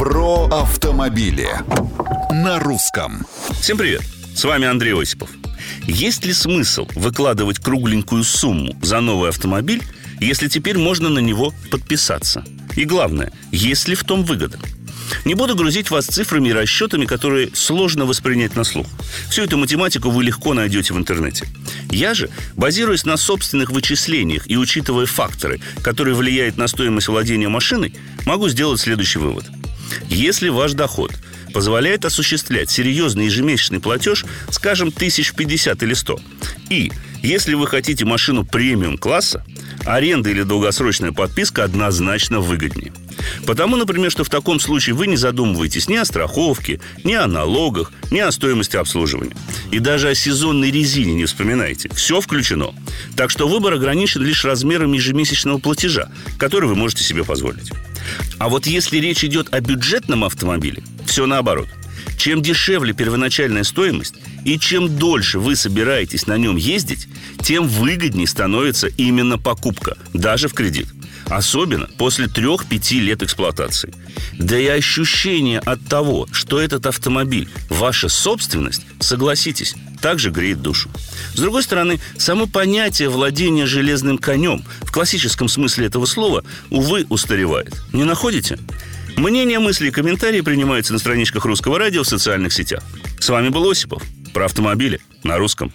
Про автомобили на русском. Всем привет! С вами Андрей Осипов. Есть ли смысл выкладывать кругленькую сумму за новый автомобиль, если теперь можно на него подписаться? И главное, есть ли в том выгода? Не буду грузить вас цифрами и расчетами, которые сложно воспринять на слух. Всю эту математику вы легко найдете в интернете. Я же, базируясь на собственных вычислениях и учитывая факторы, которые влияют на стоимость владения машиной, могу сделать следующий вывод. Если ваш доход позволяет осуществлять серьезный ежемесячный платеж, скажем, тысяч пятьдесят или сто, и если вы хотите машину премиум класса, аренда или долгосрочная подписка однозначно выгоднее – Потому, например, что в таком случае вы не задумываетесь ни о страховке, ни о налогах, ни о стоимости обслуживания. И даже о сезонной резине не вспоминаете. Все включено. Так что выбор ограничен лишь размером ежемесячного платежа, который вы можете себе позволить. А вот если речь идет о бюджетном автомобиле, все наоборот. Чем дешевле первоначальная стоимость и чем дольше вы собираетесь на нем ездить, тем выгоднее становится именно покупка, даже в кредит. Особенно после трех-пяти лет эксплуатации. Да и ощущение от того, что этот автомобиль – ваша собственность, согласитесь, также греет душу. С другой стороны, само понятие владения железным конем в классическом смысле этого слова, увы, устаревает. Не находите? Мнения, мысли и комментарии принимаются на страничках Русского радио в социальных сетях. С вами был Осипов. Про автомобили на русском.